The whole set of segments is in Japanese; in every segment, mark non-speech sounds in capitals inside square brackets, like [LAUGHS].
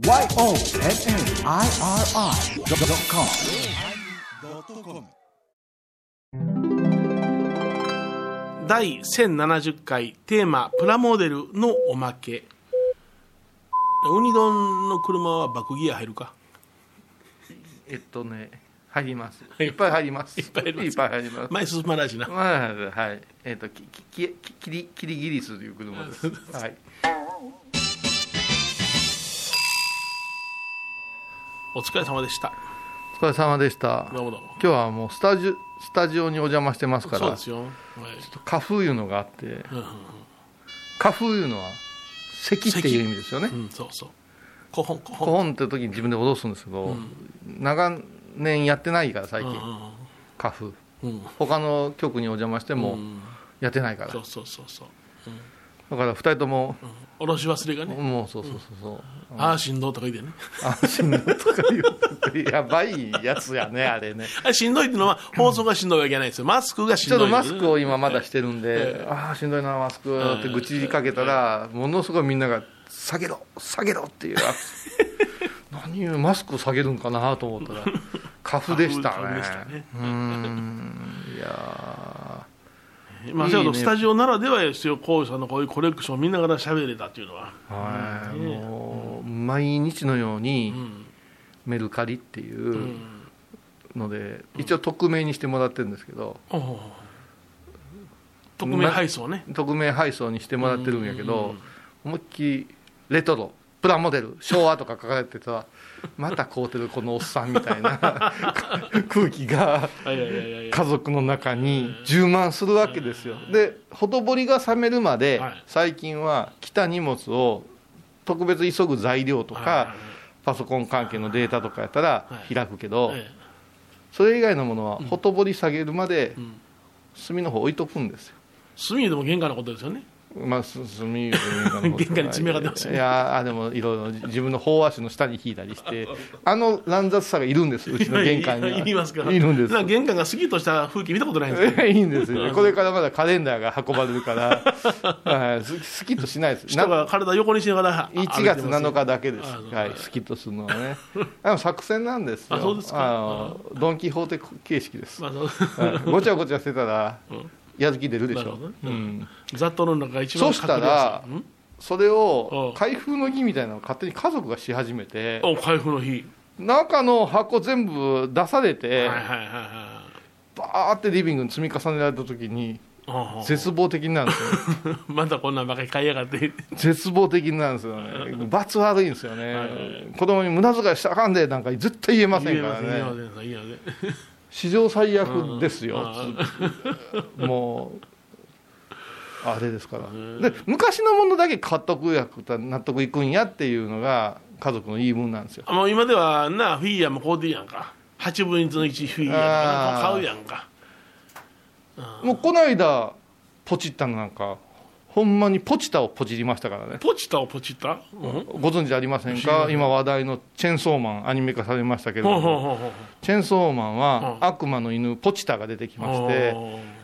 YONNIRI.com 第1070回テーマ「プラモデル」のおまけ。ウニ丼の車はバックギア入るか？えっとね入ります。いいっぱい入ります。いっぱい入ります。いっぱい入ります。前進まないしな。まあはい。えっとききききキリキリギリスという車ですはいお疲れ様でした。お疲れ様でした。どうもどうも。今日はもうスタジオスタジオにお邪魔してますから。そうですよ、はい。花風いうのがあって。うんうん花風いうのは咳っていう意味ですよね。うん、そうそう。コホンコホコンホンって時に自分で脅すんですけど、長年やってないから最近、花風うんうん。他の局にお邪魔してもうん。やってないから、そうそうそうそうだから2人とも、おろし忘れがね、もうそうそうそうそう、ああ振動とか言ってね。安心だとか言う。やばいやつやねあれね。あれしんどいっていうのは放送がしんどいわけじゃないですよ。マスクがしんちょっどいとマスクを今まだしてるんで、ええ。ああしんどいなマスク。って愚痴りかけたら、ものすごいみんなが下げろ下げろっていう。[LAUGHS] 何をマスクを下げるんかなと思ったら [LAUGHS] 花粉でしたね。ね。うーん。いやまあ、いいね。スタジオならではですよこうさんのこういうコレクションを見ながら喋れたっていうのは、ーはい、もう毎日のようにうん。メルカリっていううん。ので、一応匿名にしてもらってるんですけど。匿名配送ね、匿名配送にしてもらってるんやけど、思いっきりレトロ。プラモデル。昭和とか書かれてたらまた買うてるこのおっさんみたいな。[LAUGHS] 空気が。家族の中に充満するわけですよ。でほとぼりが冷めるまではい。最近は来た荷物を特別急ぐ材料とかパソコン関係のデータとかやったらはい。開くけどえそれ以外のものはほとぼり下げるまでえうん。隅の方置いとくんですよ。隅でも玄関のことですよねまあ、す墨玄関の玄関に詰め上がってますよね。いやあでもいろいろ自分の飽和紙の下に引いたりしてあの乱雑さがいるんですうちの玄関には。[LAUGHS] いいますかいるんです。玄関がすぎとした風景見たことないんですよいいんですよ。これからまだカレンダーが運ばれるから、[LAUGHS] はい、すスキッとしないです。人が体横にしながら1月7日だけです。はい、スキッとするのはね。でも作戦なんですよ。あそうですか。あのドン・キホーテ形式です、まあ、ごちゃごちゃしてたらうんやる気出るでしょ。うん、雑踏の中が一番そしたら隠れやすい。ん。それうをん。開封の儀みたいなのを勝手に家族がし始めてお開封の日中の箱全部出されて、はいはいはいはい。バーってリビングに積み重ねられた時に絶望的なんですよ [LAUGHS] またこんなんばかり買いやがって。絶望的なんですよね。罰悪いんですよね、子供に無駄遣いしたらあかんでなんか絶対言えませんからね史上最悪ですよ、あ [LAUGHS] もうあれですから。で昔のものだけ買っとくや納得いくんやっていうのが家族の言い分なんですよ。もう今ではなフィギュアも買うていいやんか。8分の1フィギュア買うやんか。もうこの間ポチったのなんかほんまにポチタをポチりましたからね。ポチタをポチった？うん。ご存知ありませんか？今話題のチェンソーマンアニメ化されましたけれほどもチェンソーマンはうん悪魔の犬ポチタが出てきまして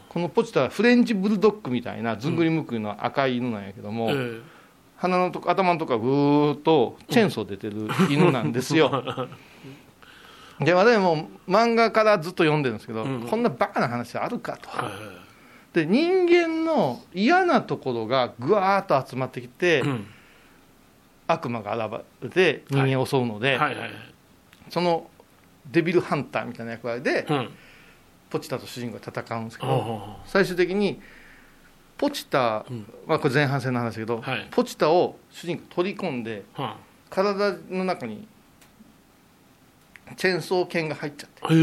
このポチタはフレンチブルドッグみたいなずんぐりむっくりの赤い犬なんやけども、え鼻のとこ頭のとこがぐーっとチェーンソー出てる犬なんですよ。[LAUGHS] で私も漫画からずっと読んでるんですけど、うん。こんなバカな話あるかと。で人間の嫌なところがぐわーっと集まってきて、うん。悪魔が現れて人間を襲うので、はい。はいはいそのデビルハンターみたいな役割で、うん。ポチタと主人公が戦うんですけど、最終的にポチタ、うん。まあ、これ前半戦の話だけど、はい。ポチタを主人公取り込んで体の中にチェーンソー剣が入っちゃって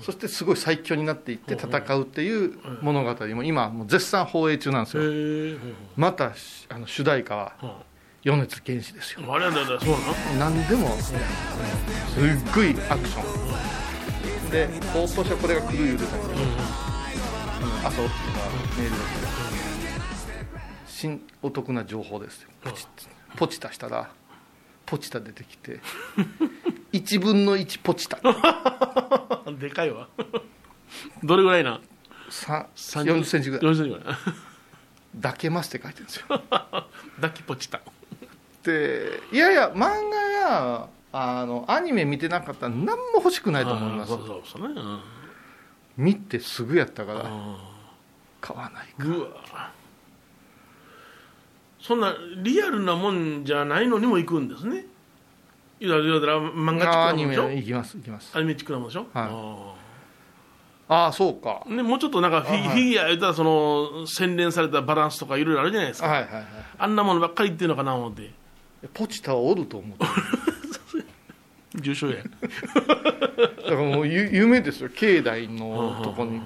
そしてすごい最強になっていって戦うっていう物語も今もう絶賛放映中なんですうよまたしあの主題歌は米津玄師ですよ。ああれだだそうな。の何でもすっごいアクション。で放送車これが来る言うてたけど、朝起きてメールが来て新お得な情報ですよ。ポチッポチタしたらポチタ出てきて [LAUGHS] 1分の1ポチタ。[LAUGHS] でかいわ。どれぐらいな？さ30 40センチぐらい。40センチぐらい。抱けますって書いてるんですよ。[LAUGHS] 抱きポチったっていやいや漫画やあのアニメ見てなかったら何も欲しくないと思います。そうそうそうね、うん。見てすぐやったからあ買わないーうわ。そんなリアルなもんじゃないのにも行くんですねいやいやだから漫画チックアニメなもんでしょ行きます行きます。アニメチックなもんでしょ、はい。あああそうか。ーね、もうちょっとなんかフィ,、あはい。フィギュア言ったらその洗練されたバランスとかいろいろあるじゃないですか、はいはいはいあんなものばっかり言ってるのかな思って。ポチタはおると思って [LAUGHS] 重症や。[LAUGHS] だからもうゆ夢ですよ。境内のとこに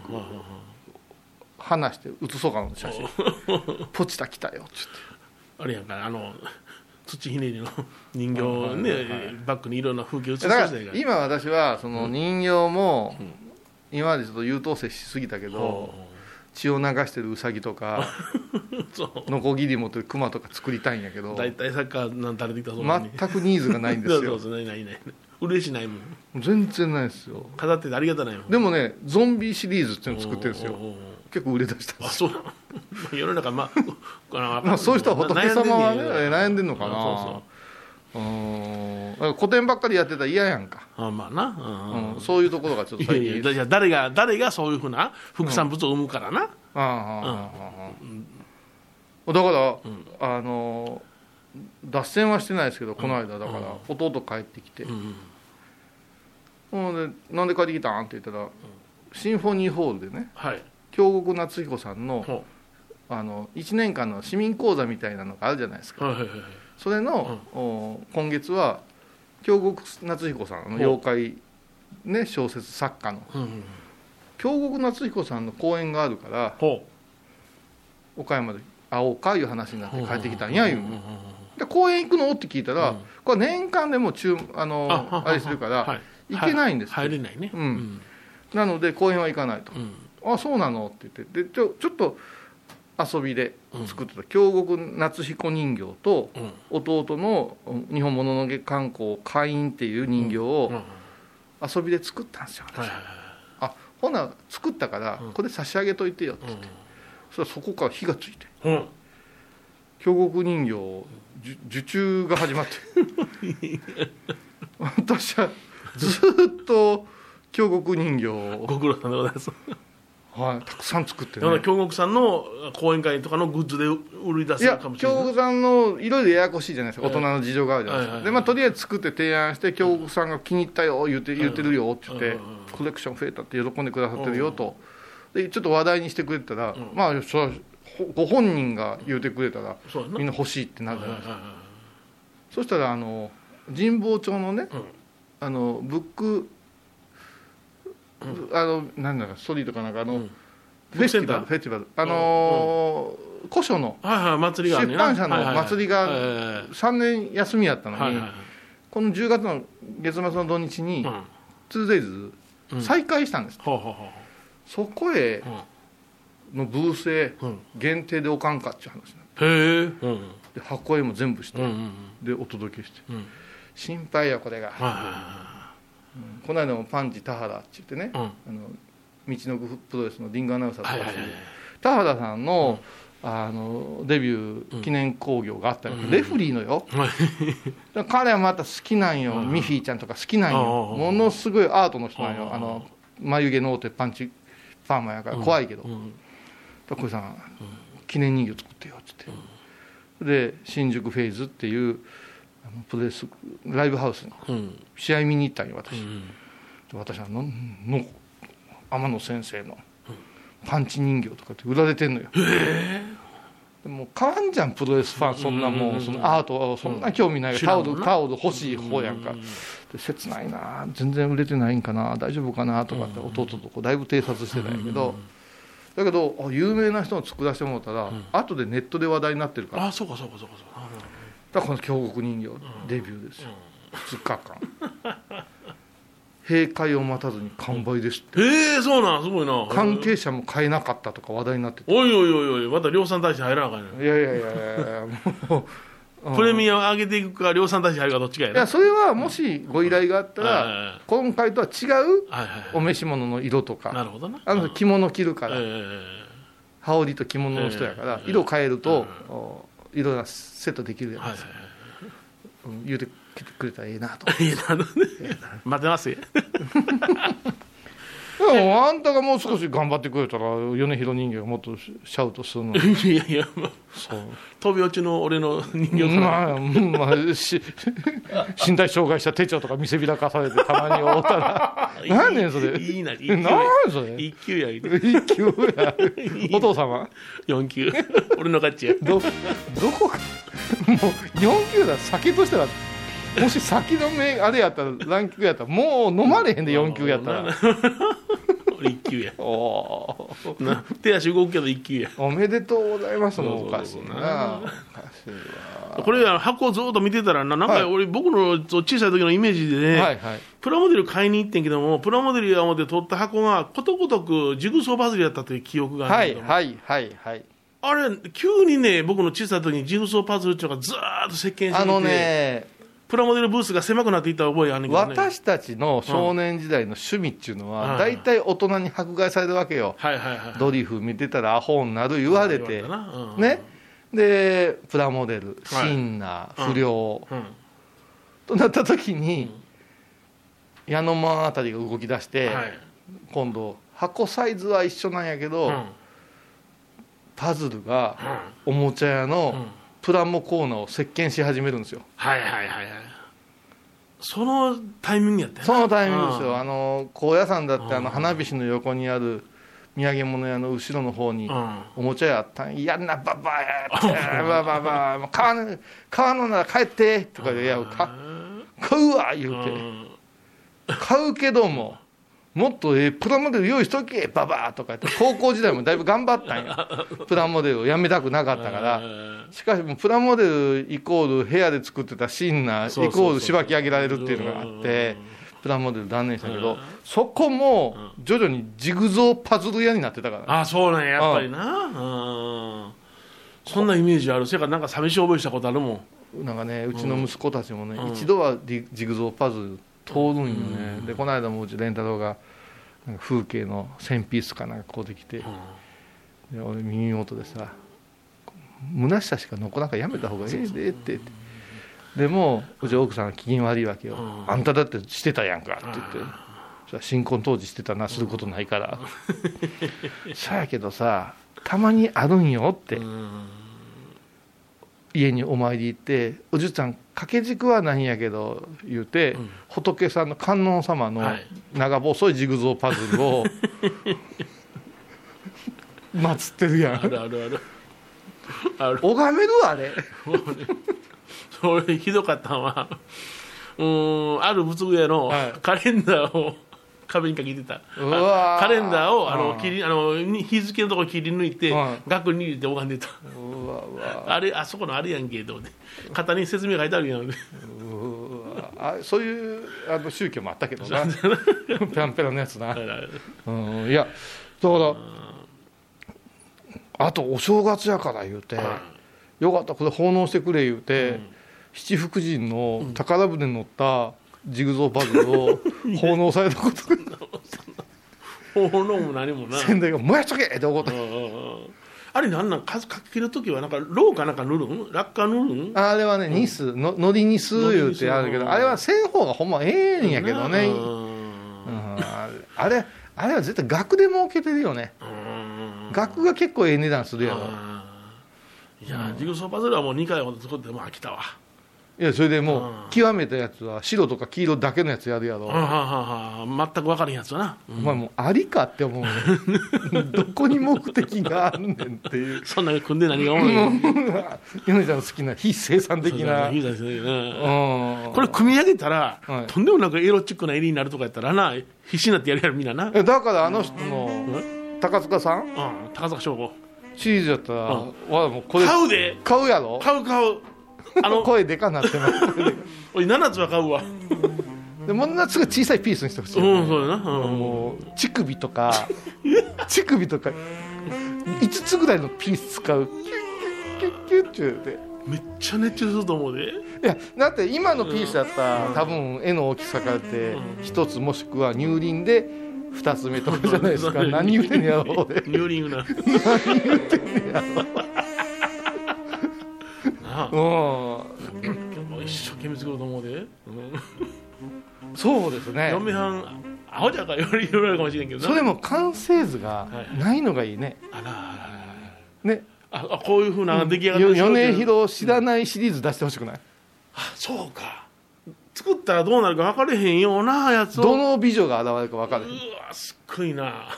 話して写そうかな写真。[LAUGHS] ポチタ来たよっつって。あれやんかあの土ひねりの [LAUGHS] 人形をね、バックにいろんな風景映してたやんら今私はその人形も今までちょっと優等生しすぎたけど血を流してるウサギとか [LAUGHS] ノコギリ持ってるクマとか作りたいんやけど大体サッカーなんたれてきたそんなに。全くニーズがないんですよ。[LAUGHS] そうないないない。嬉しないもん全然ないですよ。飾っててありがたないもん。でもねゾンビシリーズっていうの作ってるんですよ結構売れ出した。あそう。[LAUGHS] 世の中まあ [LAUGHS] まあそういう人は仏様はね悩悩んでんのかな。そうそう。古典ばっかりやってたら嫌やんか、あまあな、うん。うん。そういうところがちょっといや最近。いやじゃあ誰が誰がそういうふうな副産物を生むからな、ああああああだから、あの脱線はしてないですけどこの間。だから、弟帰ってきて、うんなんで帰ってきたん？って言ったら、シンフォニーホールでね。はい京極夏彦さんのほあの1年間の市民講座みたいなのがあるじゃないですか。うはいはいはい。それの、お今月は京極夏彦さんあの妖怪、ね、小説作家の。うんうん京極夏彦さんの講演があるからほ岡山で会おうかいう話になって帰ってきたんや言ううんうんうんうん。で公園行くの？って聞いたら、うんこれ年間でも中あのああれするから、はい。行けないんです入れないね。うん。なので公園は行かないと。うん「あそうなの?」って言って。でちょちょっと遊びで作ってた。京極夏彦人形とうん。弟の日本もののけ観光会員っていう人形うん。をうん。遊びで作ったんですよ、はいはいはい。あほな作ったからうん。これ差し上げといてよって、そしたらそこから火がついて。京極人形受受注が始まって。[LAUGHS] 私はずっと京極人形を、ご苦労さんでございますはい、たくさん作ってね。京極さんの講演会とかのグッズで売り出いやせるかもしれない。京極さんのいろいろややこしいじゃないですか、はい。大人の事情があるじゃないですか、でまあ、とりあえず作って提案して京極さんが気に入ったよ言って言ってるよって言って、コレクション増えたって喜んでくださってるよと、でちょっと話題にしてくれたら、ん。まあそれはほご本人が言うてくれたらみんな欲しいってなるじゃないですか、そしたらあの神保町のね、うん。あのブック、あのなんだかストリートかなんかあの、うん。フェスティバルフェスティバル。あのー古書の出版社の祭りがはいはいはい。3年休みやったのに、この10月の月末の土日にうん。2days うん。再開したんです、そこへうのブースへ限定でおかんかっていう話へえ。箱絵も全部して、でお届けして。心配やこれが、この間もパンチ田原って言ってね、いはいあの道のくプロレスのリングアナウンサーとかはいはいはい田原さんの,、あのデビュー記念興行があったり、うん。レフリーのよ、彼はまた好きなんよ、うん。ミッフィーちゃんとか好きなんよ、うん。ものすごいアートの人なんよ、うん。あの眉毛のってパンチパーマやから怖いけど、うん。だから小井さん、記念人形作ってよっつって、で新宿フェイズっていうプロレスライブハウスにうん。試合見に行ったんよう私、ん。で私はのの天野先生のパンチ人形とかって売られてんのよ、でも変わんじゃんプロレスファンそんなもうそのアートそんな興味ないタオルタオル欲しい方やんか、で切ないな全然売れてないんかな大丈夫かなとかって弟とこうだいぶ偵察してたんやけど、だけどあ有名な人の作らせてもらったら、後でネットで話題になってるから。あそうかそうかそうかそうかだからこの京極人形デビューですよ、2日間。[LAUGHS] 閉会を待たずに完売ですって。へえそうなんすごいな。関係者も買えなかったとか話題になってて。おいおいおいおいまた量産体制入らなあかんねいやいやいやいやもう [LAUGHS] うん。プレミアム上げていくか量産体制入るかどっちかやないやそれはもしご依頼があったらはい今回とは違うお召し物の色となかるほどな。あの人着物着るから。ええ羽織と着物の人やからええ色変えるとええお色がセットできるやはいはいつうん言うてきてくれたらええなと。待ってますよ [LAUGHS] あんたがもう少し頑張ってくれたら米広人形がもっとシャウトするのに。[LAUGHS] いやいやもうそう。飛び落ちの俺の人形まあ、まあ、し身体障害者手帳とか見せびらかされてたまに会うたら。[LAUGHS] 何ねんそれ。いいな一何それ。一級や一級や。[LAUGHS] お父様？四級俺の勝ちや。どどこか。もう4級だ。酒としたらもし先の目あれやったらランキングやったらもう飲まれへんで4級やったら。俺一級や。[LAUGHS] おー。な手足動くけど一級や。おめでとうございます。もうおかしいな。これ箱をずっと見てたらななんはい。か俺、僕の小さい時のイメージでね、はいはい。プラモデル買いに行ってんけどもプラモデルや思って取った箱がことごとくジグソーパズルやったという記憶があはるんだけども、いはいはいはい。あれ急にね僕の小さい時にジグソーパズルっていうのがずーっと席巻してきて。あのねプラモデルブースが狭くなっていった覚えあるけどね。私たちの少年時代の趣味っていうのうん。は大体大人に迫害されるわけよ。はいはいはいドリフ見てたらアホになる言われて。うんね。でプラモデルはい。シンナうん。ー不良。うん。となった時に矢野間あたりが動き出してはい。今度箱サイズは一緒なんやけどうん。パズルがうん。おもちゃ屋うん。のプラモコーナーを席巻し始めるんですよ。はいはいはいはい。そのタイミングやったよそのタイミングですうん。よあの高野山だってあうんの花火師の横にある土産物屋の後ろの方にうん。おもちゃ屋あったん。やんなババアやって。[LAUGHS] バババもう買わぬ買わぬなら帰ってとかで「いやか買うわ」言うて。うん。買うけどももっとええプラモデル用意しとけババアとか言って高校時代もだいぶ頑張ったんや。[LAUGHS] プラモデルをやめたくなかったから。うん。しかしプラモデルイコール部屋で作ってたシンナーイコールしばき上げられるっていうのがあってプラモデル断念したけどそこも徐々にジグゾーパズル屋になってたから。あそうなんややっぱりな。うん。そんなイメージある。せやからなんか寂しい覚えしたことあるもん。なんかねうちの息子たちもね、うん。一度はジジグゾーパズル通るんよね、でこの間もうち蓮太郎がなんか風景の1000ピースかなんかこうできて、で俺耳元でさ「虚しさしか残らんからやめた方がええで」って。言ってでもうち奥さんは機嫌悪いわけよ、うん。あんただってしてたやんかって言って、新婚当時してたなすることないから、そやけどさたまにあるんよって、うん家にお参り行って「おじゅちゃん掛け軸はないんやけど」言うて、うん。仏さんの観音様のはい。長細いジグゾーパズルを [LAUGHS] 祀ってるやん。あるあるある。ある。拝めるあれ。[LAUGHS] それひどかったのはうーんある仏具屋のはい。カレンダーを壁にかけてた。カレンダーをあのうん。切りあのに日付のところ切り抜いてはい額に入れて拝んでた。あれあそこのあれやんけと思って。型に説明書いてあるやん。あそういうあの宗教もあったけどな。ペランペランのやつな、うん、いやだからあとお正月やから言うて、よかったこれ奉納してくれ言うて、七福神の宝船に乗ったジグゾーパズルを奉納されたことが。奉納も何もな先代が「燃やしとけ!」って怒ってうんうんうん。あれなんなん数かけるときはなんかローかなんか塗るん？落下塗るん？あれはねニスののりニス言うてあるけどあれはせん方がほんまええんやけどね、あれあれは絶対額で儲けてるよね。うん額が結構ええ値段するやろ。いやジグソーパズルはもう2回ほど作ってもう飽きたわいやそれでもうん。う極めたやつは白とか黄色だけのやつやるやろ、はあは全く分からんやつはな、うん。お前もうありかって思う。ね [LAUGHS] どこに目的があんねんっていう。そんな組んで何がおもろいの？米ちゃんの好きな非生産的な。そうん。これ組み上げたら、はい。とんでもなくエロチックな襟になるとかやったらな必死になってやるやろみんなな、だからあの人の高塚さん？高坂翔吾。シリーズやったら、うん。わもうこれ買うで。買うやろ？買う買うあの [LAUGHS] 声でかなってます。俺7つは買うわ。でものすごい小さいピースにしてほしい、うんそうやな、うん。もう乳首とか [LAUGHS] 乳首とか5つぐらいのピース使う。キュッキュッキュッキュッって。めっちゃ熱中すると思うで。いやだって今のピースだったら多分絵の大きさからって1つもしくは乳輪で2つ目とかじゃないですか。何言うてんねやろ俺ニューリングななあうう一生見つくると思うで、うんそうですね。嫁はんアホじゃからいろいろあるかもしれんけどな。それも完成図がないのがいいね。あらあねら。ああこういうふうな出来上がってよ米広知らないシリーズ出してほしくない、あそうか。作ったらどうなるか分かれへんようなやつを。どの美女が現れるか分からへん。うわすっごいな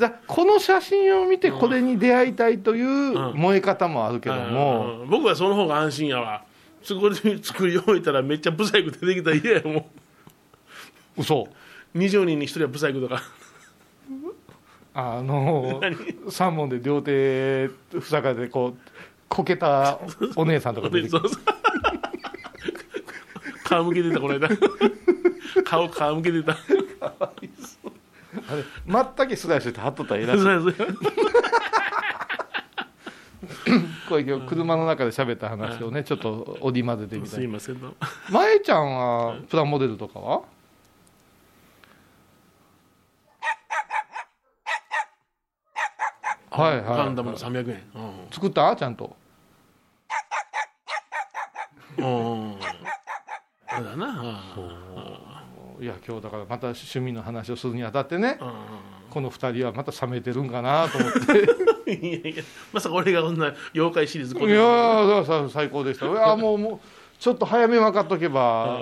じゃあこの写真を見てこれに出会いたいといううん。燃え方もあるけども、うん僕はその方が安心やわ。そこで作り終えたらめっちゃブサイク出てきたら嫌やも嘘。う20人に1人はブサイクとかあの何？三問で両手ふさかでこうこけたお姉さんとか出てきて。そうそう。[LAUGHS] 顔向けてたこの間。顔顔向けてたまったけスライスして貼っとったらええらしい。これ今日車の中で喋った話をねちょっと織り交ぜてみたすいいませんどまえちゃんはプラモデルとかは？はいはい。ガンダムの300円。作った？ちゃんと。うん。うん。そうだないや今日だからまた趣味の話をするにあたってねうんうんこの2人はまた冷めてるんかなと思って。[LAUGHS] いやいやまさか俺がこんな妖怪シリーズいや最高でした。いやもうもうちょっと早め分かっとけば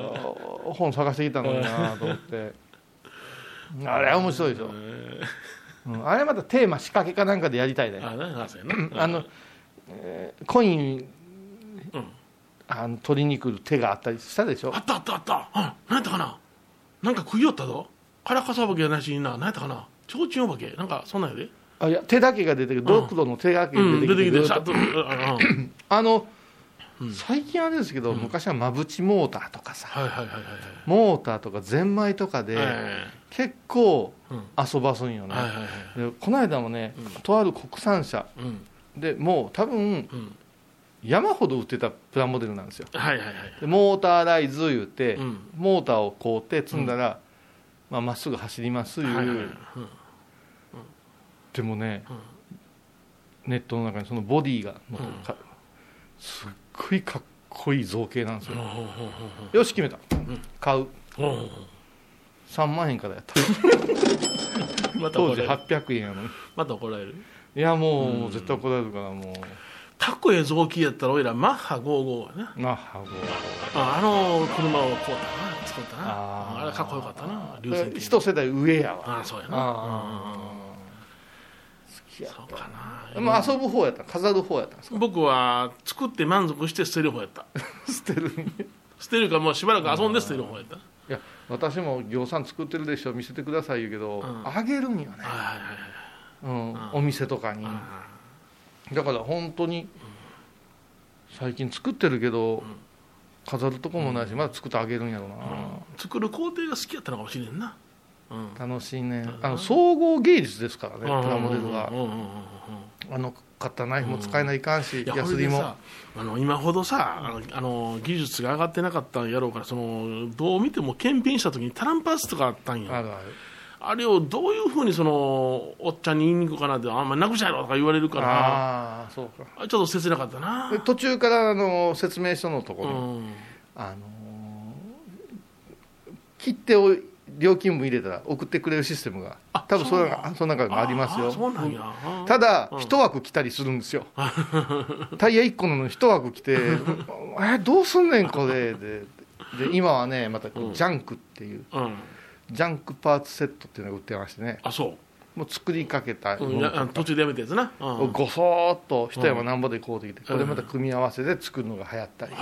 本探してきたのになと思って。[LAUGHS] あれは面白いでしょ、うん、あれまたテーマ仕掛けかなんかでやりたいねあの、えーコインうん。あの取りに来る手があったりしたでしょ。あったあったあった。うん。何やったかななんか食いよったぞ。カラカサお化けやなしにな何やったかな。提灯お化け。なんかそんなんやで。あいや手だけが出てくる。ドクロの手だけがうん出てきて,、出てきて。さっと。うんうん。[COUGHS] あの、うん。最近あれですけど、昔はまぶちモーターとかさ。はいはいはいはいモーターとかゼンマイとかで、はい結構うん。遊ばすんよね、はいはいはい。でこの間もね、うん。とある国産車うん。でもう多分うん山ほど売ってたプラモデルなんですよ。はいはいはい。でモーターライズ言うて、うん。モーターを買うて積んだらまあまっすぐ走りますいう、はいはい。はいうん。でもね、ネットの中にそのボディがすっごいかっこいい造形なんですよ、よし決めた、ん。買う。うほうほう。3万円からやった。[LAUGHS] また当時怒られる。800円やのに。また怒られる。いやもう絶対怒られるからもうかっこええ造形やったら俺らマッハ55やな。なはごああの車を買うたな作ったな。あー。あれかっこよかったな流線形一世代上やわ。ああそうやな。あ好きやうん。そうかな。でも遊ぶ方やった飾る方やったんですか？僕は作って満足して捨てる方やった。[LAUGHS] 捨てる捨てるかもうしばらく遊んで捨てる方やった。いや私も業産作ってるでしょ見せてください言うけど、ん。あげるんよね、はいはいはいうん。んお店とかに。あだから本当に最近作ってるけど、飾るとこもないしまだ作ってあげるんやろうな、ー作る工程が好きやったのかもしれんな。うん。楽しいね。あの総合芸術ですからねプラモデルがうんうんうんうんうん。あの買ったナイフも使えないかん。し、いやヤスリもあの今ほどさあのあの技術が上がってなかったんやろうからそのどう見ても検品した時にタランパースとかあったんよあるあるあれをどういうふうにそのおっちゃんに言いに行くかなってあんまなくしゃやろとか言われるからああそうか。ちょっと切なかったな。で途中からあの説明書のとこうろに、ん。あのー切手を料金分入れたら送ってくれるシステムがあ多分それその中にもありますよ。あそうなんや。ただうん一枠来たりするんですよ。[LAUGHS] タイヤ1個なのに一枠来て「[LAUGHS] えどうすんねんこれ」でで今はねまたジャンクっていう。うんジャンクパーツセットっていうのが売ってましてね。あそもう作りかけた。う、うん、途中でやめたやつな、うん、をごそーっと一山なんぼでこうできてこれまた組み合わせで作るのが流行ったり。へえ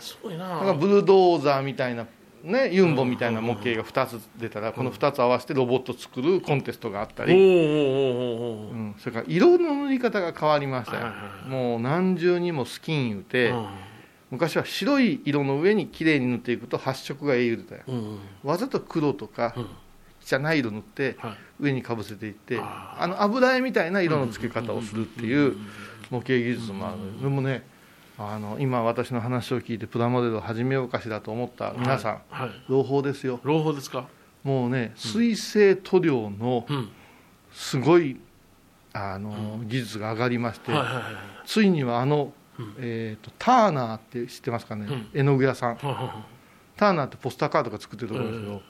すごいな。なんかブルドーザーみたいな、ね、ユンボみたいな模型が2つ出たら、この2つ合わせてロボット作るコンテストがあったり、うん、それから色の塗り方が変わりましたよ。もう何重にもスキン言うて、昔は白い色の上に綺麗に塗っていくと発色がええ言うてたよ。うんうん。わざと黒とかうん。汚い色塗ってはい。上にかぶせていってああの油絵みたいな色の付け方をするっていう模型技術もある。でもねあの今私の話を聞いてプラモデルを始めようかしらと思った皆さん、はい、はい、朗報ですよ。朗報ですか？もうね水性塗料のうん。すごいあの技術が上がりまして、はいはいはい。ついにはあのえー、とターナーって知ってますかね、うん。絵の具屋さん。ターナーってポスターカードが作ってるところですけど、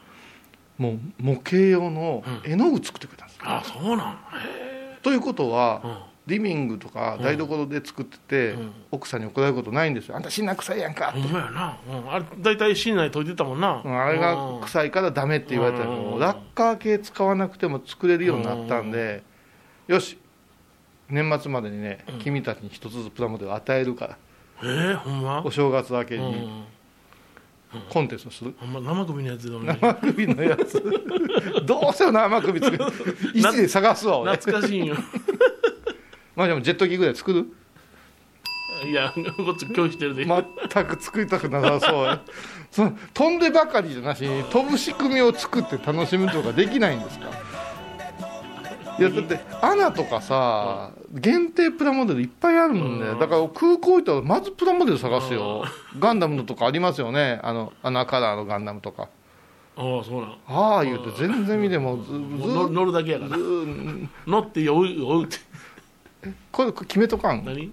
もう模型用の絵の具作ってくれたんです、あそうなんということは、うん。リビングとか台所で作ってて、うん。奥さんに怒られることないんですよ。あんた死んな臭いやんか。って、ほんまやな、うん、あれ大体室内解いてたもんな、うんあれが臭いからダメって言われたらうん。もうラッカー系使わなくても作れるようになったんでよし年末までにね、君たちに一つずつプラモデル与えるから。えー、ほんま？お正月明けに。うん。コンテストする、ほんま生首のやつでもね。生首のやつ。[LAUGHS] どうせよ生首作る。[LAUGHS] 石で探すわ俺。懐かしいんよ。[LAUGHS] まあでもジェット機ぐらい作る？いやこっち拒否してるで、全く作りたくなさそうその飛んでばかりじゃなしに飛ぶ仕組みを作って楽しむとかできないんですか？いやだってアナとかさ限定プラモデルいっぱいあるもんね。うん。だから空港行ったらまずプラモデル探すよ。ガンダムのとかありますよね。あのアナカラーのガンダムとか。ああそうなん。ああ言うて全然見てもずずもう乗乗るだけやから。ず乗って酔う酔うって。これ決めとかん？何？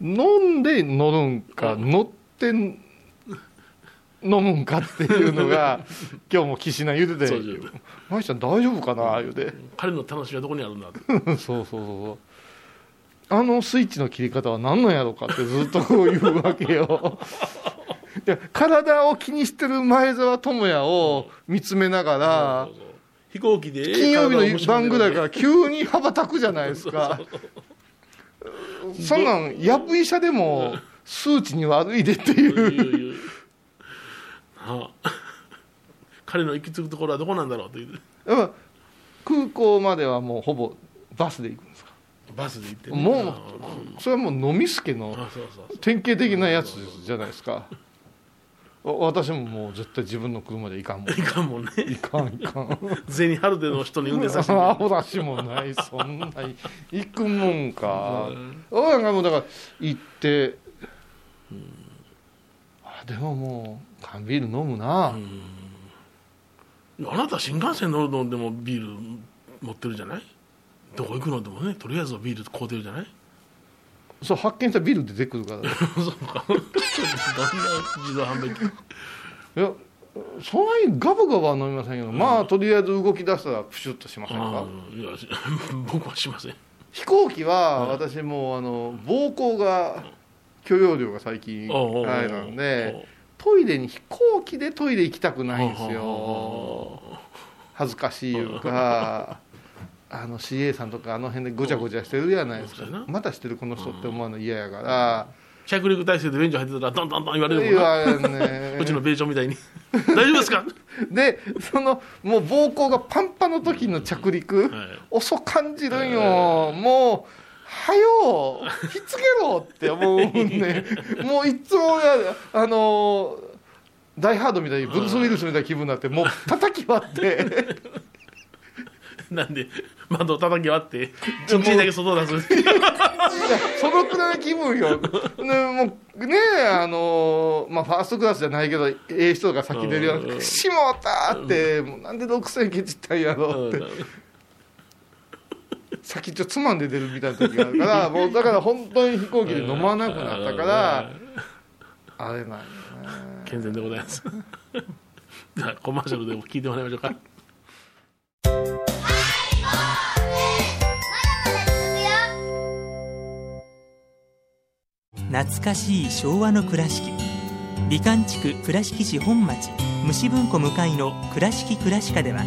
飲んで乗るんか、うん。乗って飲むんかっていうのが [LAUGHS] 今日も岸名言うててそうそう「舞ちゃん大丈夫かな?」言うて。彼の楽しみはどこにあるんだ？[LAUGHS] ってそうそうそう。あのスイッチの切り方は何なんやろうかってずっとこう言うわけよ。[LAUGHS] いや体を気にしてる前澤智也を見つめながらそうそうそう。飛行機で金曜日の晩ぐらいから急に羽ばたくじゃないですか。そんなんやぶ医者でも数値に悪いでってい言う言うう言うなあ [LAUGHS] 彼の行き着くところはどこなんだろうって言う。やっぱ空港まではもうほぼバスで行くんですか？バスで行ってねもうあそれはもう飲みすけの典型的なやつじゃないですか。わ私ももう絶対自分の車で行かんもん。いかんもんね。いかんいかん。[LAUGHS] 銭ハルデの人に運転させて。アホらしもない。そんな行くもんか。俺なんかもうだから行ってあでももう缶ビール飲むな、あなた新幹線乗るのでもビール持ってるじゃない？どこ行くのでもねとりあえずはビール買うてるじゃない？そう発見したビール出てくるから。[LAUGHS] そうか。どんな自動販売機？いやそんなにガブガブは飲みませんけど、まあとりあえず動き出したらプシュッとしませんか、いやし僕はしません。飛行機は私もうあの膀胱が許容量が最近あれなんでトイレに飛行機でトイレ行きたくないんですよ。お恥ずかしいいうか [LAUGHS] あの CA さんとかあの辺でごちゃごちゃしてるじゃないですか。またしてるこの人って思うの嫌やから。着陸体制で便所入ってたらドンドンドン言われるもんねうちの米朝みたいに。[LAUGHS] 大丈夫ですか？でそのもう膀胱がパンパンの時の着陸、はい。遅感じるんよ、もうはよひっつけろって思うね [LAUGHS] もういつもやあのダイハードみたいにブルース・ウィルスみたいな気分になってもう叩き割って。[LAUGHS] なんで窓を叩き割ってちんちんだけ外出す。そのくらいの気分よ、ね、もうねあのまあファーストクラスじゃないけどええ人が先出るようんうな「しもうた!」って、もうなんで6000ケチったんやろって、先っちょつまんで出るみたいな時があるから [LAUGHS] もうだから本当に飛行機で飲まなくなったからあれなんよね。健全でございます。[LAUGHS] じゃあコマーシャルでも聞いてもらいましょうか。懐かしい昭和の倉敷。美観地区倉敷市本町。虫文庫向かいの「倉敷倉歯科」では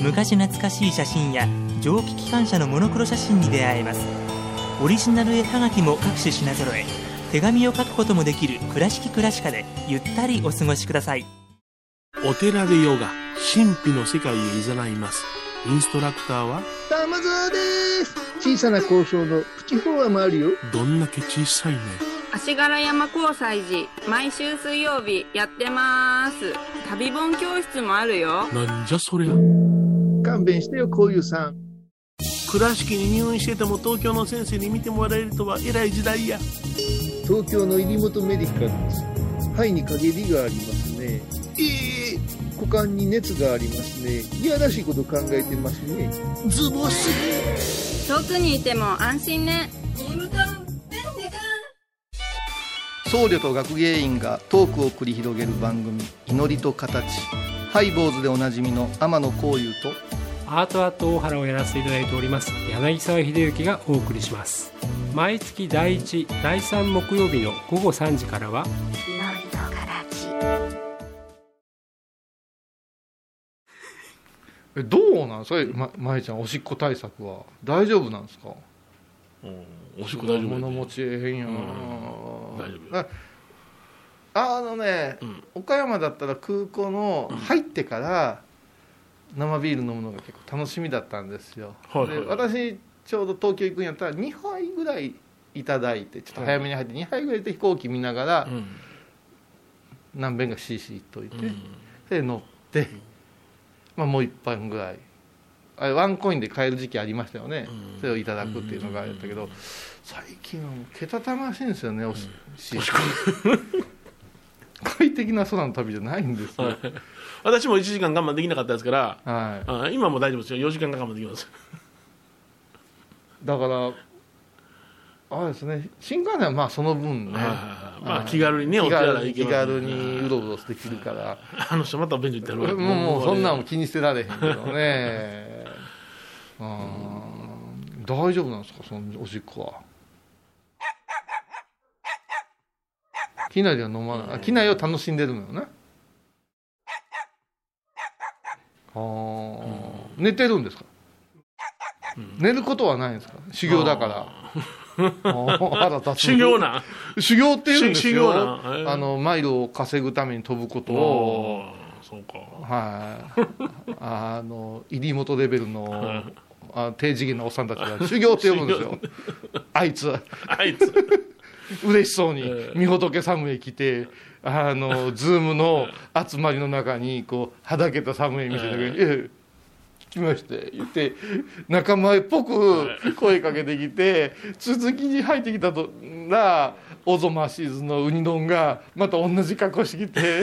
昔懐かしい写真や蒸気機関車のモノクロ写真に出会えます。オリジナル絵はがきも各種品揃え手紙を書くこともできる「倉敷倉歯科」でゆったりお過ごしください。お寺でヨガ神秘の世界へ誘います。インストラクターは玉沢です。小さな交渉のプチフォアもあるよ。どんだけ小さいね。足柄山交際時毎週水曜日やってます。旅本教室もあるよ。なんじゃそりゃ。勘弁してよこういうさん倉敷に入院してても東京の先生に見てもらえるとは偉い時代や。東京の入本メディカルです。肺に陰りがありますね。ええ股間に熱がありますね。いやらしいこと考えてますね。ズボス遠くにいても安心ね。僧侶と学芸員がトークを繰り広げる番組「祈りと形」ハイボーズでおなじみの天野幸雄とアートアート大原をやらせていただいております柳沢秀幸がお送りします。毎月第1第3木曜日の午後3時からはえどうなんそれままえちゃんおしっこ対策は？大丈夫なんですか？うんおしっこ大丈夫物持ちえへんやん、うん大丈夫ああのね、うん。岡山だったら空港の入ってから生ビール飲むのが結構楽しみだったんですよ、はいはいで私ちょうど東京行くんやったら2杯ぐらいいただいてちょっと早めに入って2杯ぐらいで飛行機見ながらうん。何遍かシーシーっといて、うん。で乗って、まあ、もう1杯ぐらい。あれワンコインで買える時期ありましたよね、うん。それをいただくっていうのがあれだったけど、最近はもうけたたましいんですよねおし、し快適な空の旅じゃないんですよ、はい。私も1時間我慢できなかったですからはい、あ今も大丈夫ですよ。4時間我慢できます。だからあれですね新幹線はまあその分ね、まあはい。気軽にねお気手洗軽に気い行けます軽にうろうろできるから、あの人また便所行った [LAUGHS] もうらもうそんなんも気にしてられへんけどね。[LAUGHS] うん。大丈夫なんですかそのおしっこは機内では飲まない。あ機内を楽しんでるのよね。あー。寝てるんですか、寝ることはないんですか？修行だから。修行な。修行って言うんです修よあのマイルを稼ぐために飛ぶことおをそうか。はい、あの入り元レベルのはいあ低次元のおっさんたちが修行って呼ぶんですよ。あいつ。あいつ嬉しそうにええ。御仏サムエ来てあのズームの集まりの中にこうはだけたサムエ見せてくれて「ええ。来まして」言って仲間っぽく声かけてきて続きに入ってきたとらオゾマシーズのウニ丼がまた同じ格好してきて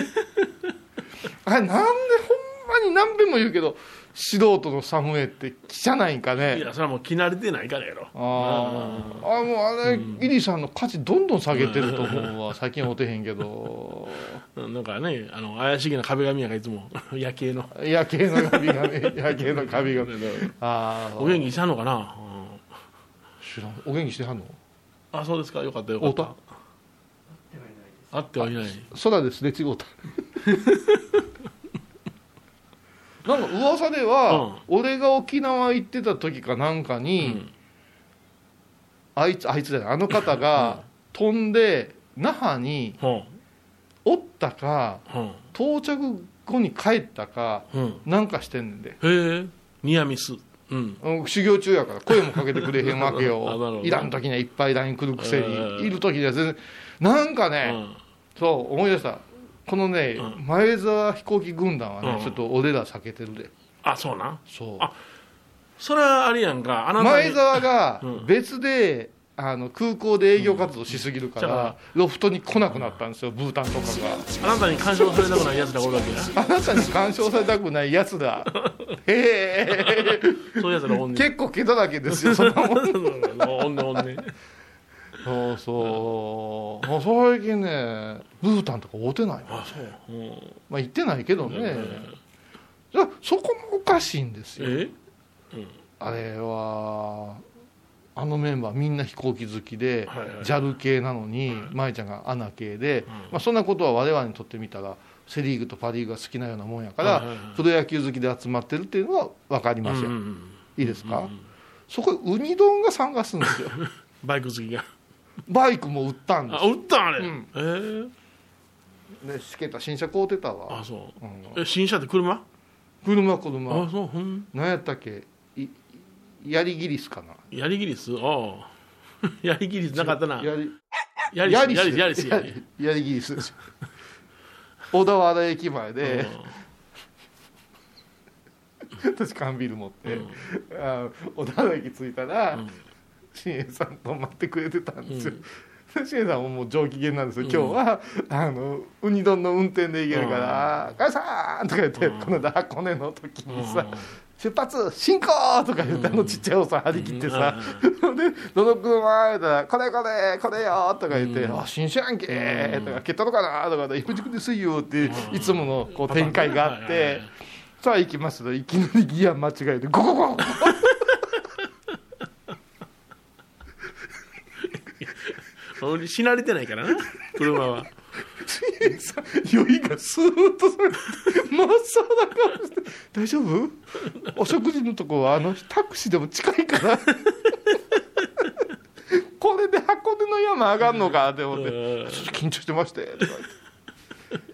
[LAUGHS] あれなんでほんまに何遍も言うけど素人のサムエって汚いんかいねやそれはもう着慣れてないからやろ。あー。あもうあれ、イリさんの価値どんどん下げてると思うわ。最近会うてへんけど。う [LAUGHS] んなんかねあの怪しげな壁紙やからいつも [LAUGHS] 夜景の。夜景の髪がね [LAUGHS] 夜景の髪が。ああお元気したのかな、うん知らん。お元気してはんの？あそうですか。よかったよかった。会ってはいない空ですれ違うたなんか噂では、俺が沖縄行ってた時かなんかに、うん。あいつあいつだよ。あの方が飛んで那覇にほおったか到着後に帰ったかなんかしてんねんで。へえ。ニアミス。うん。うん修行中やから声もかけてくれへんわけよ。[LAUGHS] いらん時にはいっぱい LINE 来るくせうん。にいる時には全然。なんかね、うん。そう思い出したこのね、うん。前澤飛行機軍団はね、うん。ちょっと俺ら避けてるで。あそうな？んそう。あそれはあれやんかあなたに。前澤がうん。別で、あの空港で営業活動しすぎるから、うん。じゃあロフトに来なくなったんですよブータンとかあなたに干渉されたくないやつらがおるわけや？があなたに干渉されたくないやつだへえ。そういうやつらおんねん。結構毛だらけですよそんなもん [LAUGHS] おんねんおんねんそうそう。もう最近ねブータンとか会うてないのあそう、うん、まあ行ってないけどね、そこもおかしいんですよ。え？あれはあのメンバーみんな飛行機好きで、JAL 系なのに舞ちゃんがアナ系で、まあ、そんなことは我々にとってみたらセ・リーグとパ・リーグが好きなようなもんやから、プロ野球好きで集まってるっていうのは分かりますよ、いいですか、うんそこウニ丼が参加するんですよ。[LAUGHS] バイク好きがバイクも売ったんであ売ったんあれ、うん。え。ー、すねしけた新車買うてたわ。あそう。うん。え新車って車？車あ車そうほん。何やったっけ？いやりギリスかな？やりギリスああ。[LAUGHS] やりギリスなかったな。やりやりやりやりやりすやりやりギリス小田原駅前で。[LAUGHS] 私缶ビール持って、うん。あ小田原駅着いたら、うん新栄さんと待ってくれてたんですよ、新栄さんももう上機嫌なんですよ、今日はあのウニ丼の運転で行けるから「母さん!」とか言って、うん。この間箱根の時にさ、出発進行とか言って、あのちっちゃいおっさん張り切ってさ、でどの車やったら「これこれこれよ」とか言って「あ新車やんけ」とか「蹴ったのかな?」とかで「一服ですよ」っていつものこう展開があってさあ行きますといきなりギア間違えてゴゴゴゴ俺死なれてないからな。車は。さ酔いがスーッとされて真っ青な顔して「大丈夫？お食事のとこはあのタクシーでも近いから。これで箱根の山上がんのか」って思ってうん「ちょっと緊張してまして」とか言って。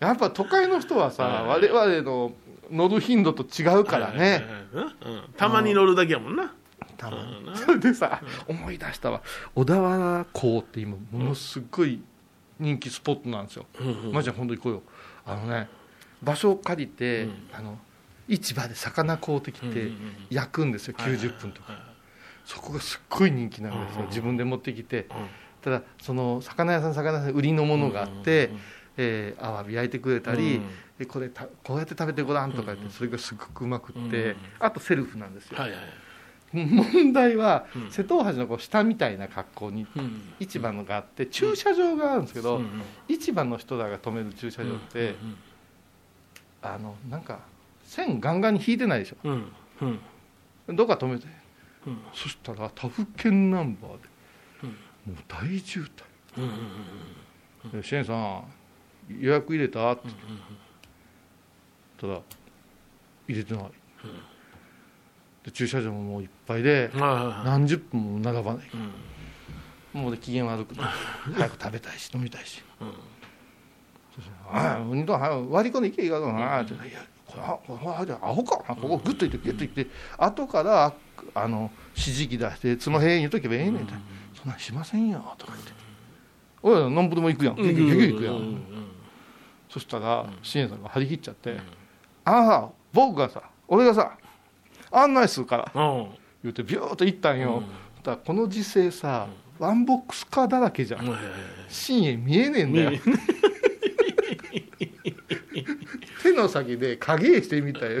やっぱ都会の人はさ我々の乗る頻度と違うからね。たまに乗るだけやもんな多分。それでさ思い出したわ。小田原港って今ものすごい人気スポットなんですよ。マジで本当に行こう。よあのね場所を借りて、うん。あの市場で魚買うてきて焼くんですよ、90分とか、そこがすっごい人気なんですよ、自分で持ってきて、ただその魚屋さん魚屋さん売りのものがあって、えーアワビ焼いてくれたり、うんでこれたこうやって食べてごらんとか言って、それがすごくうまくって、うんあとセルフなんですよ、はいはい問題は、うん。瀬戸大橋のこう下みたいな格好にうん。市場のがあって駐車場があるんですけど、市場の人らが止める駐車場って、あのなんか線ガンガンに引いてないでしうん。うどっか止めて、うん。そしたら他府県ナンバーで、うん。もう大渋滞。うんうんで「シェーンさん予約入れた?」って。ただ入れてない、で駐車場ももういっぱいで何十分も並ばない。うん。もうで機嫌悪くて早く食べたいし飲みたいし。うん。そして「ああうんとは割り込んでいけいいかな」って「いやこれこれこれアホかなここグッといってギュッといって。後からあの指示器出してつまへん言うとけばええねん」って「そんなんしませんよ」とか言って「おいなんぼでも行くやん。結局行くやうん。ん」そしたら支援さんが張り切っちゃって「あのさ僕がさ俺がさ案内するから」うん。言うてビューッと行ったんよ、うん。だこの時勢さ、ワンボックスカーだらけじゃん、深夜見えねえんだよ。見手の先で影絵してみたい [LAUGHS]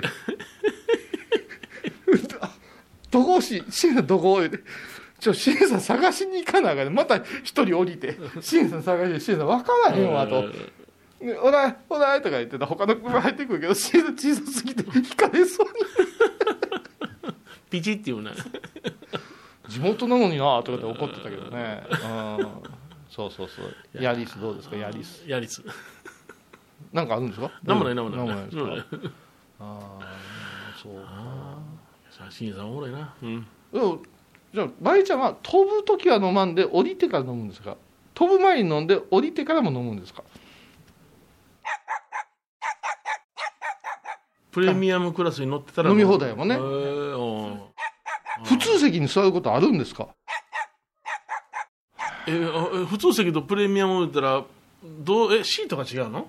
どこしシンさんどこ？ちょシンさん探しに行かなあかんねまた一人降りてシンさん探してシンさん分からへんわと「でおらいおらい」とか言ってた他の車入ってくるけどシンさん小さすぎて引かれそうにピチっていうな。地元なのになとかって怒ってたけどね。うん。そうそうそう。ヤリスどうですか？ヤリス。やりつなんかあるんですか？なんもないなんもない。なんもないですか？うんああそうさあ新さんおもろいな。うん。じゃあバイちゃんは飛ぶ時は飲まんで降りてから飲むんですか飛ぶ前に飲んで降りてからも飲むんですかプレミアムクラスに乗ってたら飲み放題やもんね。へーうん。普通席に座ることあるんですか？えあえ普通席とプレミアム言ったらどうえシートが違うの？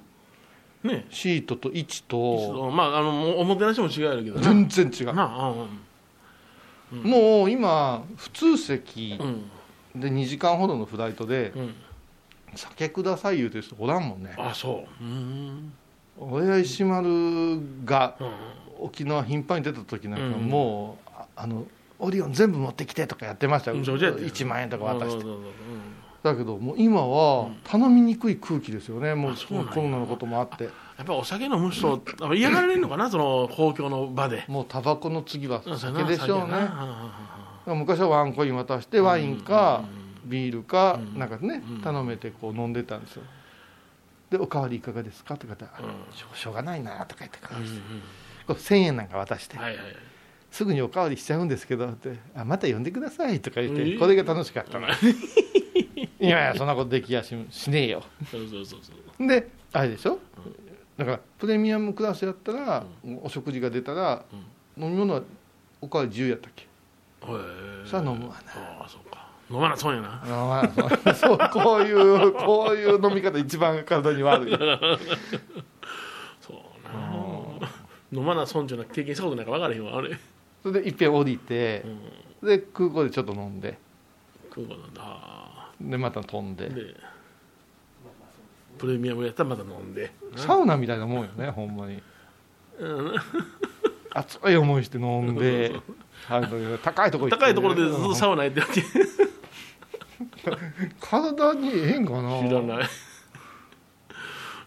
ねシートと位置と。まああのおもてなしも違うけどな全然違う。なあうんもう今普通席うん。で2時間ほどのフライトでうん。酒ください言うてる人おらんもんね。あそう。うん親石丸がうん。沖縄頻繁に出た時なんかうん。もうああのオリオン全部持ってきてとかやってましたよ。うんそうじゃやってる1万円とか渡して。だけどもう今は頼みにくい空気ですよね。もうコロナのこともあって。やっぱお酒飲む人嫌がられるのかなその公共の場で。もうタバコの次はうん酒でしょうね。昔はワンコイン渡してワインかうビールかうん。なんかねうん。頼めてこう飲んでたんですよで「おかわりいかがですか?」ってあうん。しょしょうがないな」とか言ってうんうんうん。こう1000円なんか渡してはいはいすぐにおかわりしちゃうんですけどって「あまた呼んでください」とか言ってえこれが楽しかったの。[LAUGHS] いやいやそんなことできやししねえよ。そうそうそうそうであれでしょ？だからプレミアムクラスやったらお食事が出たら飲み物はおかわり自由やったっけ？へえそれは飲むわな。ああそうか飲まなそうやな。あまあそうそうこういうこういう飲み方一番体に悪い。[LAUGHS] そうな。飲まな損じゃなく経験したことないから分からへんわあれ。それでいっぺん降りてで空港でちょっと飲んで。空港なんだ。あでまた飛んで。ーでプレミアムやったらまた飲んで。サウナみたいなもんよねほんまに。うん。熱い思いして飲んであの高いとこ行って高いところでずっとサウナやってるわけ [LAUGHS] 体にええんかな？知らない。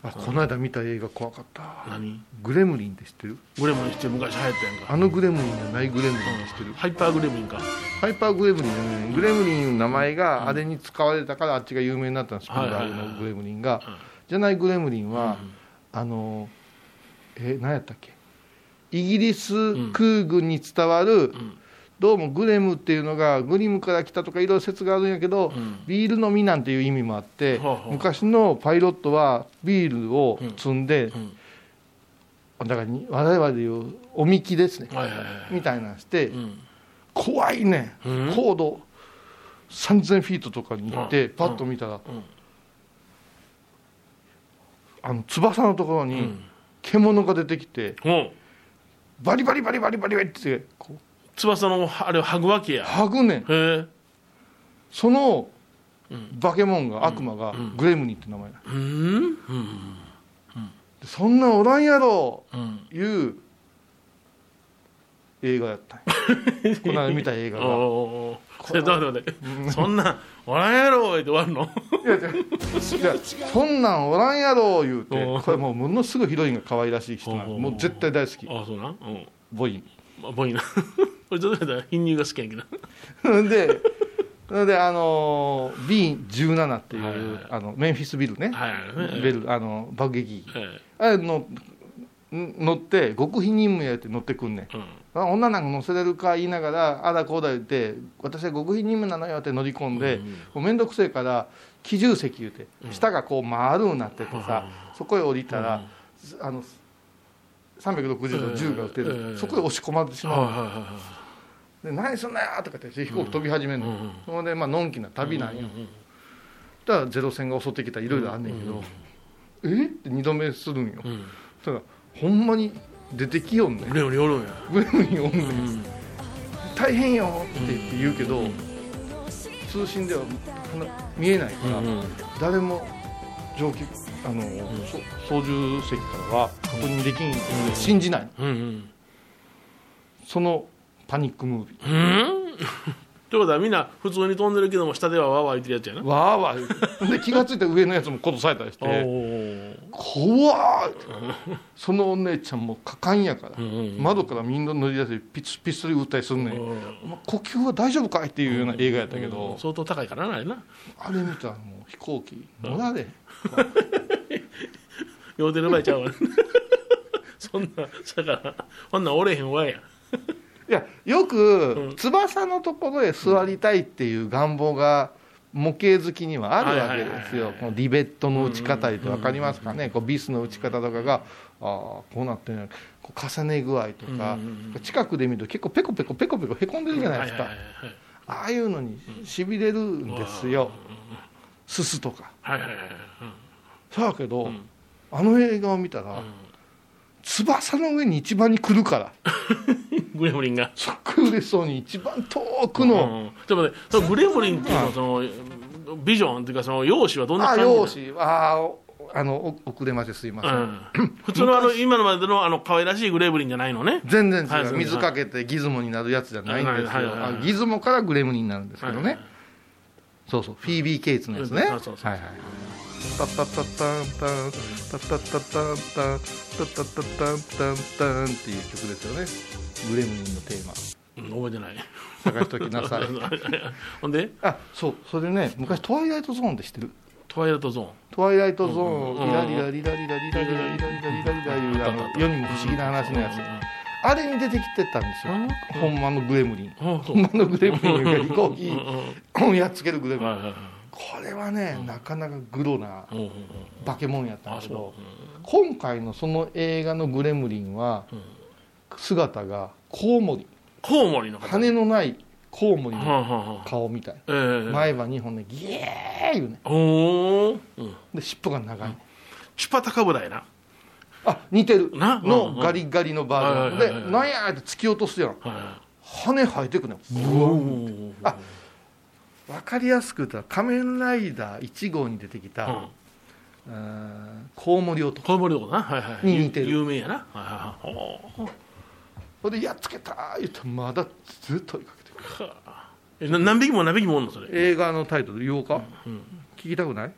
あこの間見た映画怖かった。何？グレムリンって知ってる？グレムリンして昔流行ったやんか。あのグレムリンじゃないグレムリンって知ってる？ハイパーグレムリンか。ハイパーグレムリンね。グレムリンの名前があれに使われたからあっちが有名になったんです。スピルバーグのグレムリンが。じゃないグレムリンはあのえ何やったっけ？イギリス空軍に伝わるんどうもグレムっていうのがグリムから来たとかいろいろ説があるんやけど、ん。ビール飲みなんていう意味もあって、はあはあ昔のパイロットはビールを積んで、ん。だからに我々でいうおみきですね、はいはいはいみたいなのして、ん。怖いね、うん。高度3000フィートとかに行って、パッと見たら、あの翼のところに獣が出てきて、う。んバリバリバリバリバリバリってこう翼のあれを剥ぐわけや。剥ぐねん。へえ。その化け物が、悪魔がグレムニンって名前だ、うん。うん。でそんなんおらんやろうん。いう映画やったんや。[LAUGHS] この間見た映画が。おおそれどう待って待って。そんなんおらんやろって終わるの？いやいやいやそんなんおらんやろ言うてこれもうものすごいヒロインが可愛らしい人なもう絶対大好き。あそうなボインまあボイな [LAUGHS] これちょっと待って貧乳が好きやんけどでそれであの B17 っていう、はいはい。あのメンフィスビルね、はいはいベルあの爆撃機。えあれのん乗って極秘任務やって乗ってくんねうん。あ女なんか乗せれるか言いながらあだこうだ言って私は極秘任務なのよって乗り込んで、もう面倒くせえから機重席言うて、下がこう丸になっててさ、そこへ降りたら、あの360度銃が撃てる、ええそこへ押し込まれてしまう、で何すんなよとかって飛行機飛び始めるの、うんそれでまあのんきな旅なんよ、だからゼロ戦が襲ってきたらいろいろあんねんけど、え？って二度目するんよ、うん。ただほんまに出てきよんねん。グレムリンおるんや。グレムリンおん。大変よって言って言うけど、通信では見えないから、うん。誰も上級あの、そ操縦席からは確認できん、信じないうんうん。そのパニックムービー。うん。[LAUGHS] ということはみんな普通に飛んでるけども下ではわーわー言ってるやつやな。わーわーで気が付いた上のやつも殺されたりしおて。[LAUGHS] お怖いそのお姉ちゃんも果敢やから、んうん窓からみんな乗り出してピスピストル撃ったりすんねん、お前呼吸は大丈夫かいっていうような映画やったけど、相当高いからなあれな。あれ見たらもう飛行機乗られへん [LAUGHS] 酔うてる場合ちゃうわ。[LAUGHS] そんなだからほんなんおれへんわや。いやよく、翼のところへ座りたいっていう願望が模型好きにはあるわけですよ、このリベットの打ち方って分かりますかね、こうビスの打ち方とかが、ああ、こうなってるこう重ね具合とか、近くで見ると結構ペコペコペコペコへこんでるじゃないですか、ああいうのにしびれるんですよ、すすとか。はいはいはいはいそうやけど、あの映画を見たら、翼の上に一番に来るから、うんグレムリンが。すっごい嬉しそうに一番遠くの、うん。でもねそのグレムリンっていうのはそのビジョンっていうかその容姿はどんなあ感じなの？容姿あーあのお遅れましてすいません、うん。普通のあの今のまでのあの可愛らしいグレムリンじゃないのね？全然違う、はいそう水かけてギズモになるやつじゃないんですよ、はいギズモからグレムリンになるんですけどね、はいはいそうそう。フィービー・ケイツのやつね、うん。そうそうそうはいはいタッタッタタンタンタッタッタタンタンタッタッタタンタンタンっていう曲ですよねグレムリンのテーマ覚えてない探しときなさいほんであそうそれね昔トワイライトゾーンって知ってるトワイライトゾーントワイライトゾーン、リラリラリラリラリラリラリラリラリラリラいうあの世にも不思議な話のやつ、あれに出てきてたんですよ、ほんまのグレムリン、ほんまのグレムリンが飛行機やっつけるグレムリン、これはね、なかなかグロな化け物やったんだけど今回のその映画のグレムリンは、姿がコウモリ、コウモリの方羽のないコウモリの顔みたい、ええ前歯2本でギエーいうね、おで尻尾が長い。チュパタカブラやな。あ似てる。のガリガリのバージョンでなんやって突き落とすやん。は羽生えてくねいおおあ分かりやすく言ったら仮面ライダー1号に出てきた、うん。コウモリ男。コウモリのことなはいはい。に似てる。有名やな。はいはいはい。ほんでやっつけた言う。とまだずっと追いかけてくるえな何匹も何匹もおんのそれ映画のタイトル言おう。か、聞きたくない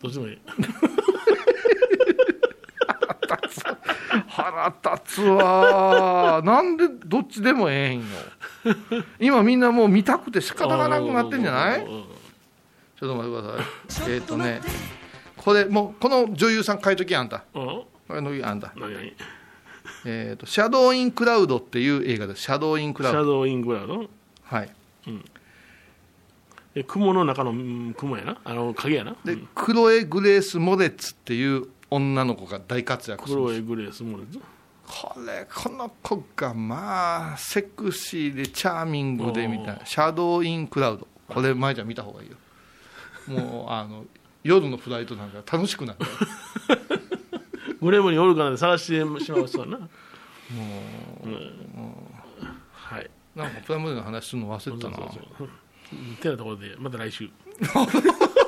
どっちでもいい腹立つわー。なんでどっちでもええんよ。今みんなもう見たくて仕方がなくなってんじゃない？うん。うんうんちょっと待ってください。えっ、とねこれもうこの女優さん書いときあんた。うん。これのあんた。えっ、と「シャドウ・イン・クラウド」っていう映画です「シャドウ・イン・クラウド。シャドウ・イン・クラウド」はい。え雲の中のうん雲やな？あの影やな？で、うん。クロエ・グレース・モレッツっていう女の子が大活躍クロエ・グレースモレッツこれこの子がまあセクシーでチャーミングでみたいな「シャドウ・イン・クラウド」これ舞ちゃん見た方がいいよ。もうあの夜のフライトなんか楽しくなる。グレームにおるかなんて探してしまうそうやな。もう、はい。なんかプラモデルの話するの忘れてたな。そうそうそう。てなところでまた来週 [LAUGHS]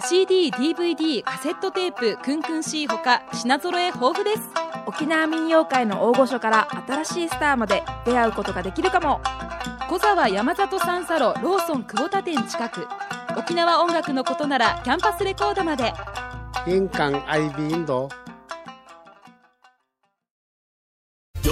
CD、DVD、カセットテープ、クンクン C ほか品揃え豊富です。沖縄民謡界の大御所から新しいスターまで出会うことができるかも。小沢山里三佐路ローソン久保田店近く。沖縄音楽のことならキャンパスレコードまで。玄関アイビーンド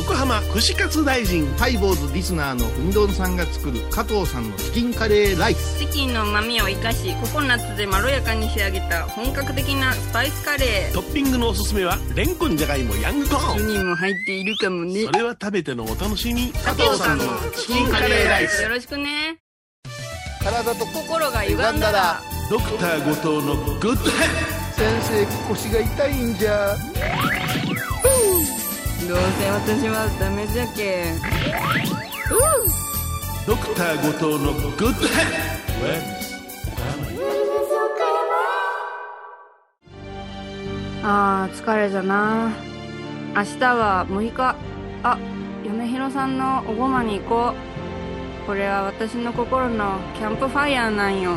横浜串カツ大臣ハイボーズリスナーのうみどんさんが作る加藤さんのチキンカレーライス。チキンの旨味を生かしココナッツでまろやかに仕上げた本格的なスパイスカレー。トッピングのおすすめはレンコンじゃがいもヤングコーン。1人も入っているかもね。それは食べてのお楽しみ。加藤さんのチキンカレーライス。よろしくね。体と心が歪んだら。ドクター後藤のグッドヘッ先生腰が痛いんじゃどうせ私はダメじゃけドドクター後藤のグッドヘッあー疲れじゃな。明日は6日。あ米広さんのおごまに行こう。これは私の心のキャンプファイヤーなんよ。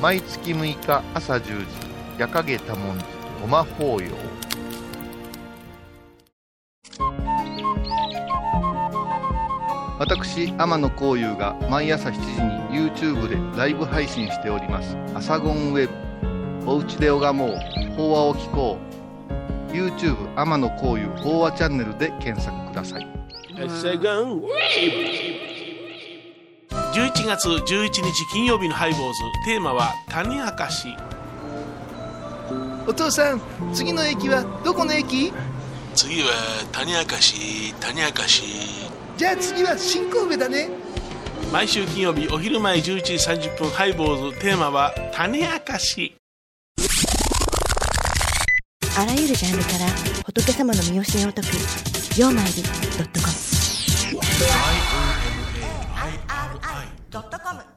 毎月6日朝10時夜影多文字ごま法要私天野幸雄が毎朝7時に YouTube でライブ配信しております「アサゴンウェブ」「おうちで拝もう。法話を聞こう」YouTube 天野幸雄法話チャンネルで検索ください。11月11日金曜日のハイボーズ。テーマは種明かしお父さん次の駅はどこの駅？次は種明かし種明かしじゃあ次は新神戸だね。毎週金曜日お昼前11時30分ハイボーズ。テーマは種明かし。あらゆるジャンルから仏様の身教えを解く「曜マイルドットコム」ドットコム